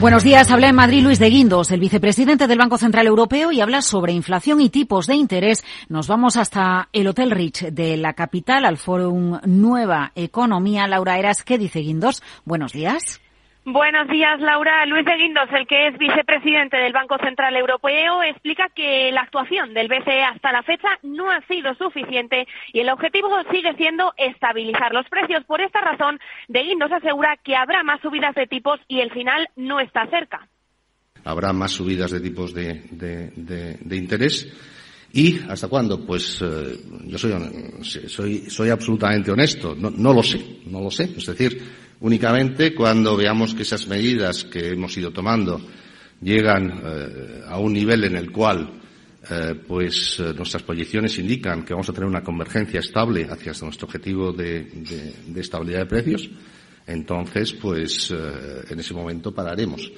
Buenos días. Habla en Madrid Luis de Guindos, el vicepresidente del Banco Central Europeo, y habla sobre inflación y tipos de interés. Nos vamos hasta el Hotel Rich de la capital, al Fórum Nueva Economía. Laura Eras, ¿qué dice Guindos? Buenos días. Buenos días, Laura. Luis de Guindos, el que es vicepresidente del Banco Central Europeo, explica que la actuación del BCE hasta la fecha no ha sido suficiente y el objetivo sigue siendo estabilizar los precios. Por esta razón, de Guindos asegura que habrá más subidas de tipos y el final no está cerca. Habrá más subidas de tipos de, interés. ¿Y hasta cuándo? Pues eh, yo soy, soy, soy absolutamente honesto. No, no lo sé, no lo sé. Es decir, Únicamente cuando veamos que esas medidas que hemos ido tomando llegan eh, a un nivel en el cual eh, pues eh, nuestras proyecciones indican que vamos a tener una convergencia estable hacia nuestro objetivo de, de estabilidad de precios, entonces pues en ese momento pararemos.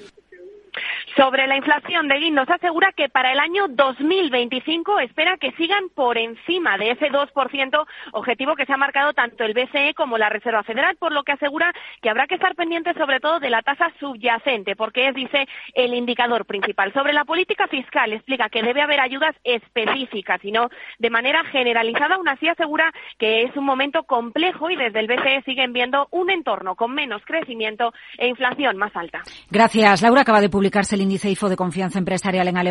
Sobre la inflación de Guindos asegura que para el año 2025 espera que sigan por encima de ese 2% objetivo que se ha marcado tanto el BCE como la Reserva Federal, por lo que asegura que habrá que estar pendiente sobre todo de la tasa subyacente, porque es, dice, el indicador principal. Sobre la política fiscal explica que debe haber ayudas específicas y no de manera generalizada. Aún así asegura que es un momento complejo y desde el BCE siguen viendo un entorno con menos crecimiento e inflación más alta. Gracias. Laura acaba de publicarse índice IFO de confianza empresarial en Alemania